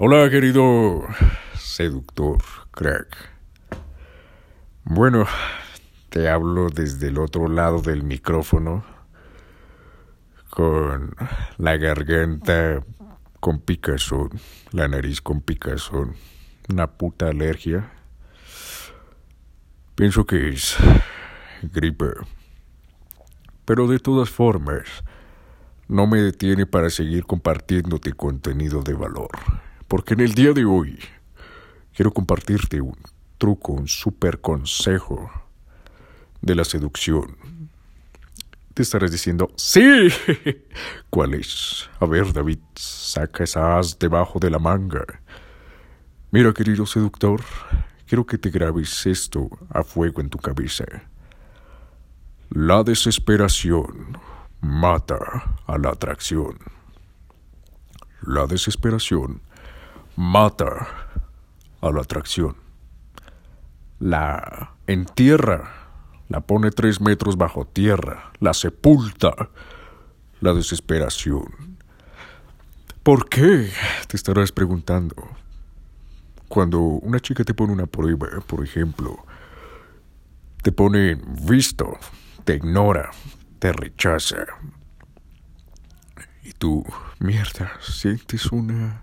Hola, querido seductor, crack. Bueno, te hablo desde el otro lado del micrófono, con la garganta con picazón, la nariz con picazón, una puta alergia. Pienso que es gripe. Pero de todas formas, no me detiene para seguir compartiéndote contenido de valor. Porque en el día de hoy quiero compartirte un truco, un super consejo de la seducción. Te estarás diciendo, sí. ¿Cuál es? A ver, David, saca esa as debajo de la manga. Mira, querido seductor, quiero que te grabes esto a fuego en tu cabeza. La desesperación mata a la atracción. La desesperación mata a la atracción. La entierra, la pone tres metros bajo tierra, la sepulta. La desesperación. ¿Por qué? Te estarás preguntando. Cuando una chica te pone una prueba, por ejemplo, te pone visto, te ignora, te rechaza. Y tú, mierda, sientes una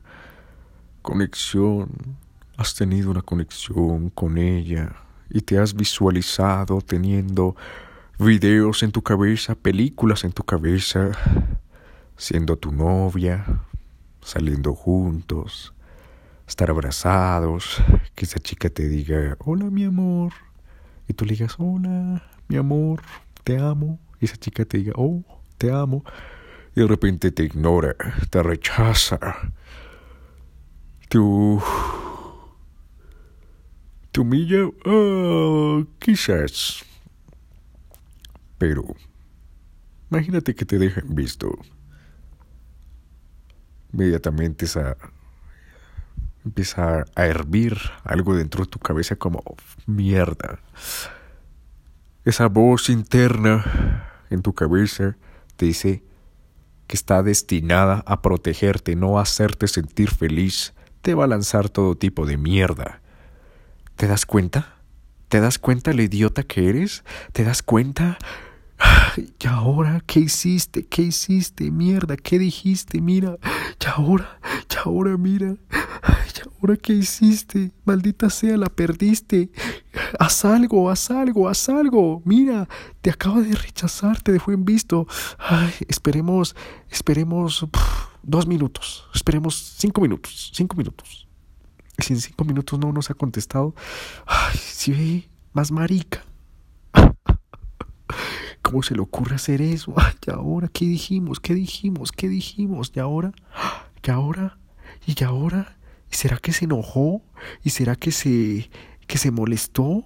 conexión, has tenido una conexión con ella y te has visualizado teniendo videos en tu cabeza, películas en tu cabeza, siendo tu novia, saliendo juntos, estar abrazados, que esa chica te diga, hola mi amor, y tú le digas, hola mi amor, te amo, y esa chica te diga, oh, te amo, y de repente te ignora, te rechaza, tú te humilla, ah, quizás, pero imagínate que te dejen visto. Inmediatamente esa empieza a hervir algo dentro de tu cabeza como mierda. Esa voz interna en tu cabeza te dice que está destinada a protegerte, no a hacerte sentir feliz. Te va a lanzar todo tipo de mierda. ¿Te das cuenta? ¿Te das cuenta lo idiota que eres? ¿Te das cuenta? ¿Y ahora qué hiciste? ¿Qué hiciste? Mierda, ¿qué dijiste? Mira, ¿y ahora? ¿Y ahora mira? ¿Y ahora qué hiciste? Maldita sea, la perdiste. Haz algo, haz algo, haz algo. Mira, te acaba de rechazar, te dejó en visto. Ay, esperemos, esperemos dos minutos. Esperemos cinco minutos, cinco minutos. Y si en cinco minutos no nos ha contestado, ay, si ve, más marica. ¿Cómo se le ocurre hacer eso? Ay, ¿y ahora qué dijimos? ¿Qué dijimos? ¿Qué dijimos? ¿Y ahora? ¿Y ahora? ¿Y ahora? ¿Y será que se enojó? ¿Y será que se que se molestó?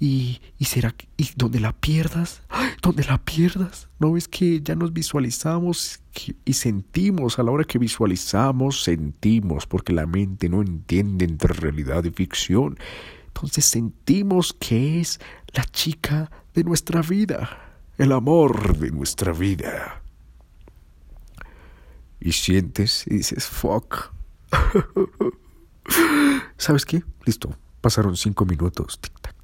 ¿Y, y será y donde la pierdas? Donde la pierdas. ¿No ves que ya nos visualizamos y sentimos a la hora que visualizamos, sentimos, porque la mente no entiende entre realidad y ficción. Entonces sentimos que es la chica de nuestra vida el amor de nuestra vida. Y sientes y dices, fuck. ¿Sabes qué? Listo. Pasaron cinco minutos. Tic tac,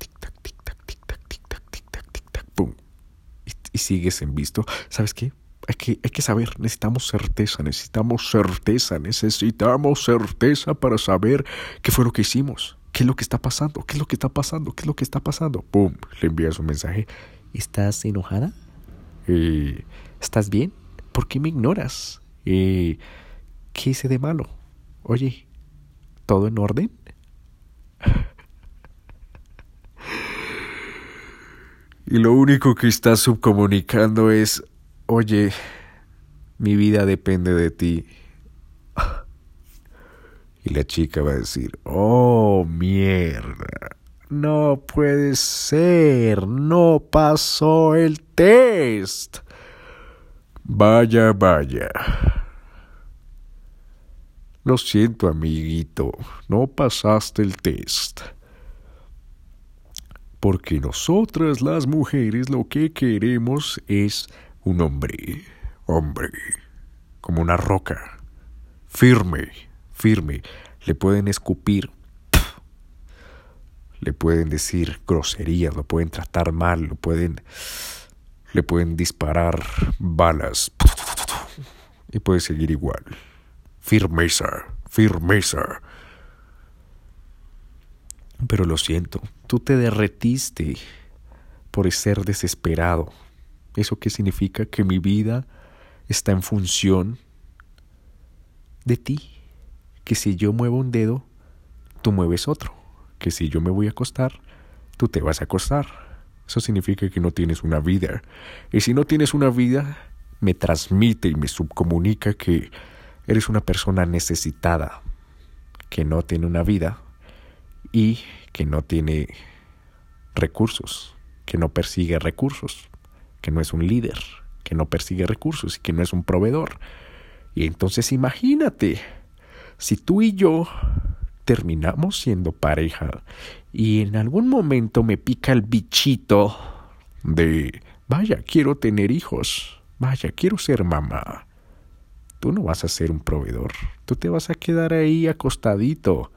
Y, sigues en visto. ¿Sabes qué? Hay que, hay que saber, necesitamos certeza, necesitamos certeza, necesitamos certeza para saber qué fue lo que hicimos, qué es lo que está pasando, qué es lo que está pasando, qué es lo que está pasando. ¡Pum! Le envías un mensaje ¿Estás enojada? Eh, ¿Estás bien? ¿Por qué me ignoras? Eh, ¿Qué hice de malo? Oye, ¿todo en orden? Y lo único que estás subcomunicando es, oye, mi vida depende de ti. y la chica va a decir, oh, mierda. No puede ser, no pasó el test. Vaya, vaya. Lo siento, amiguito, no pasaste el test. Porque nosotras las mujeres lo que queremos es un hombre, hombre, como una roca, firme, firme. Le pueden escupir, le pueden decir groserías, lo pueden tratar mal, lo pueden, le pueden disparar balas y puede seguir igual. Firmeza, firmeza. Pero lo siento, tú te derretiste por ser desesperado. ¿Eso qué significa? Que mi vida está en función de ti. Que si yo muevo un dedo, tú mueves otro. Que si yo me voy a acostar, tú te vas a acostar. Eso significa que no tienes una vida. Y si no tienes una vida, me transmite y me subcomunica que eres una persona necesitada, que no tiene una vida y que no tiene recursos, que no persigue recursos, que no es un líder, que no persigue recursos y que no es un proveedor. Y entonces imagínate, si tú y yo terminamos siendo pareja y en algún momento me pica el bichito de, vaya, quiero tener hijos, vaya, quiero ser mamá. Tú no vas a ser un proveedor, tú te vas a quedar ahí acostadito,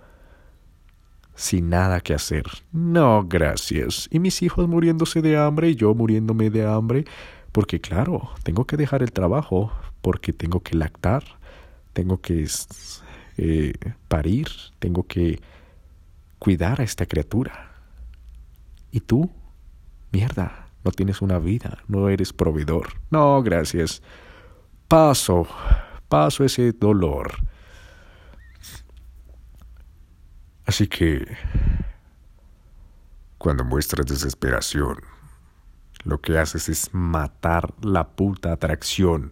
sin nada que hacer. No, gracias. Y mis hijos muriéndose de hambre y yo muriéndome de hambre, porque claro, tengo que dejar el trabajo, porque tengo que lactar, tengo que eh, parir, tengo que cuidar a esta criatura. ¿Y tú? Mierda, no tienes una vida, no eres proveedor. No, gracias. Paso, paso ese dolor. Así que, cuando muestras desesperación, lo que haces es matar la puta atracción.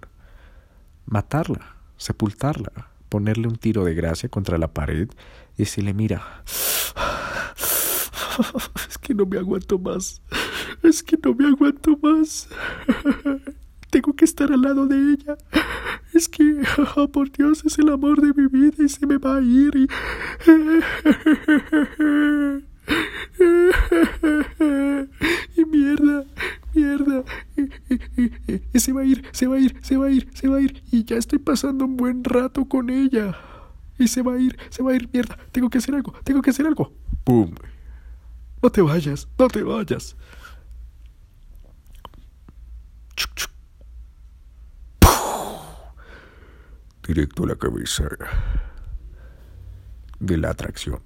Matarla, sepultarla, ponerle un tiro de gracia contra la pared y decirle, mira, es que no me aguanto más, es que no me aguanto más. Tengo que estar al lado de ella. Es que, por Dios, es el amor de mi vida y se me va a ir. Y... y mierda, mierda. Y, se va a ir, se va a ir, se va a ir, se va a ir. Y ya estoy pasando un buen rato con ella. Y se va a ir, se va a ir, mierda. Tengo que hacer algo, tengo que hacer algo. ¡Pum! No te vayas, no te vayas. Directo a la cabeza de la atracción.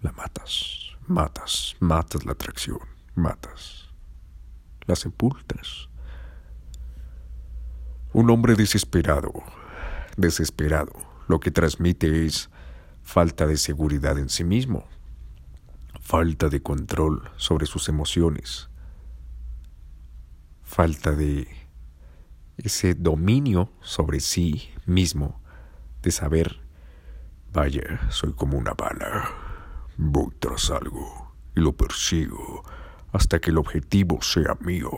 La matas, matas, matas la atracción, matas. La sepultas. Un hombre desesperado, desesperado, lo que transmite es falta de seguridad en sí mismo, falta de control sobre sus emociones, falta de ese dominio sobre sí mismo, de saber, vaya, soy como una bala, voy tras algo y lo persigo hasta que el objetivo sea mío.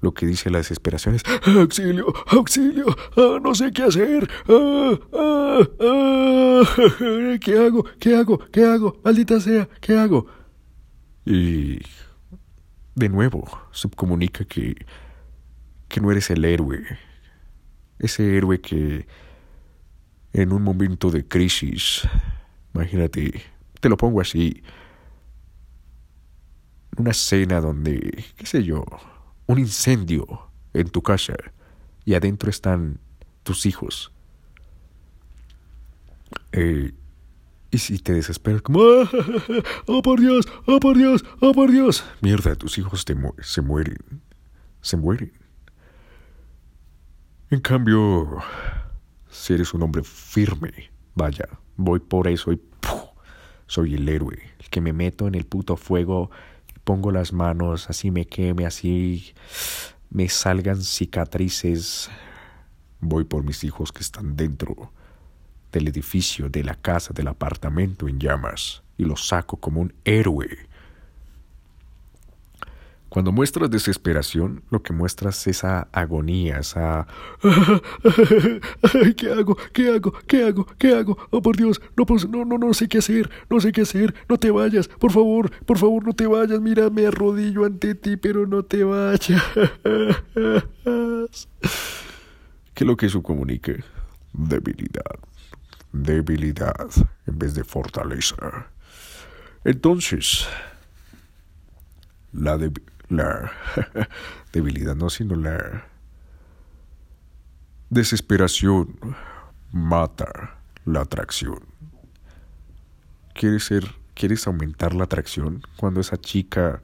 Lo que dice la desesperación es auxilio, auxilio, ah, no sé qué hacer, ah, ah, ¿qué hago? ¿Qué hago? ¿Qué hago? Maldita sea, ¿qué hago? Y de nuevo subcomunica que que no eres el héroe, ese héroe que en un momento de crisis, imagínate, te lo pongo así, una escena donde, qué sé yo, un incendio en tu casa y adentro están tus hijos. Eh, y si te desesperas como, ah, ¡Oh, por Dios! ¡Oh, por Dios! ¡Oh, por Dios! Mierda, tus hijos te se mueren. Se mueren. En cambio, si eres un hombre firme, vaya, voy por eso y soy el héroe, el que me meto en el puto fuego, pongo las manos, así me queme, así me salgan cicatrices. Voy por mis hijos que están dentro del edificio, de la casa, del apartamento en llamas, y los saco como un héroe cuando muestras desesperación, lo que muestras es esa agonía, esa... ¿Qué hago? ¿Qué hago? ¿Qué hago? ¿Qué hago? Oh, por Dios, no, no, no, no sé qué hacer, no sé qué hacer, no te vayas, por favor, por favor, no te vayas, mira, me arrodillo ante ti, pero no te vayas. ¿Qué es lo que eso comunica? Debilidad, debilidad en vez de fortaleza. Entonces, la, la debilidad no, sino la desesperación mata la atracción. ¿Quieres ser, quieres aumentar la atracción cuando esa chica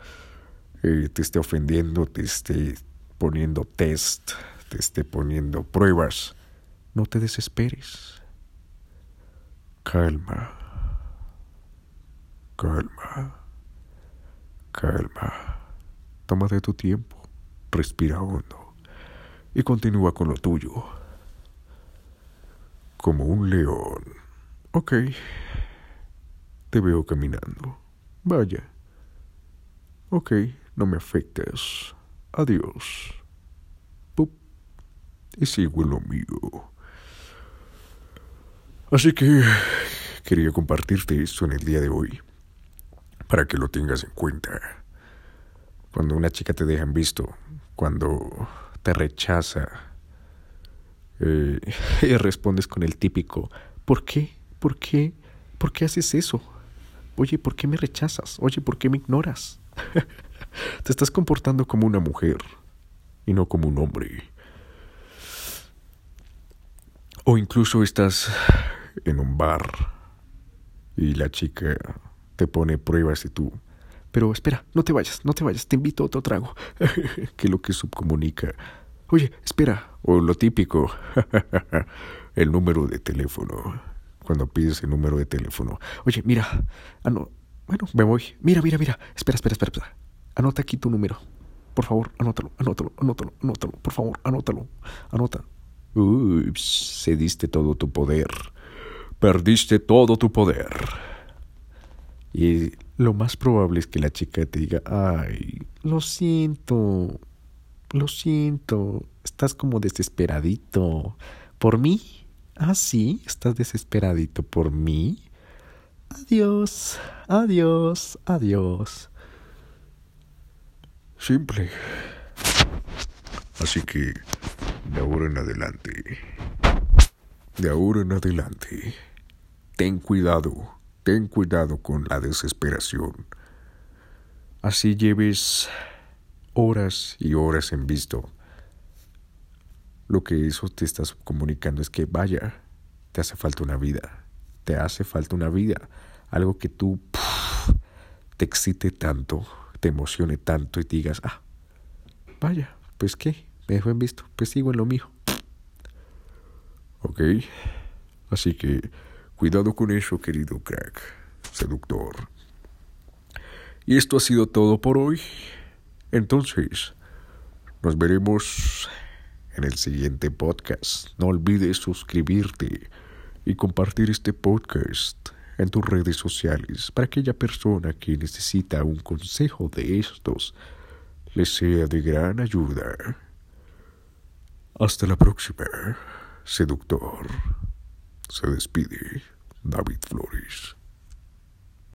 eh, te esté ofendiendo, te esté poniendo test, te esté poniendo pruebas? No te desesperes. Calma. Calma. Calma. Tómate tu tiempo. Respira hondo. Y continúa con lo tuyo. Como un león. Ok. Te veo caminando. Vaya. Ok, no me afectes. Adiós. Pup. Y sigo en lo mío. Así que quería compartirte esto en el día de hoy, para que lo tengas en cuenta. Cuando una chica te deja en visto, cuando te rechaza, eh, y respondes con el típico, ¿por qué? ¿Por qué? ¿Por qué haces eso? Oye, ¿por qué me rechazas? Oye, ¿por qué me ignoras? te estás comportando como una mujer y no como un hombre. O incluso estás en un bar y la chica te pone pruebas y tú... Pero espera, no te vayas, no te vayas, te invito a otro trago. que lo que subcomunica. Oye, espera. O lo típico, el número de teléfono. Cuando pides el número de teléfono. Oye, mira. Ah, no. Bueno, me voy. Mira, mira, mira. Espera, espera, espera, espera. Anota aquí tu número. Por favor, anótalo, anótalo, anótalo, anótalo. Por favor, anótalo. Anota. Ups, cediste todo tu poder. Perdiste todo tu poder. Y lo más probable es que la chica te diga, ay, lo siento, lo siento, estás como desesperadito. ¿Por mí? Ah, sí, estás desesperadito por mí. Adiós, adiós, adiós. Simple. Así que, de ahora en adelante, de ahora en adelante, ten cuidado, ten cuidado con la desesperación. Así lleves horas y horas en visto. Lo que eso te estás comunicando es que vaya, te hace falta una vida, te hace falta una vida, algo que tú te excite tanto, te emocione tanto y digas, ah, vaya, pues qué, me dejo en visto, pues sigo en lo mío. Ok, así que Cuidado con eso, querido crack, seductor. Y esto ha sido todo por hoy. Entonces, nos veremos en el siguiente podcast. No olvides suscribirte y compartir este podcast en tus redes sociales para aquella persona que necesita un consejo de estos les sea de gran ayuda. Hasta la próxima, seductor. Se despide David Flores.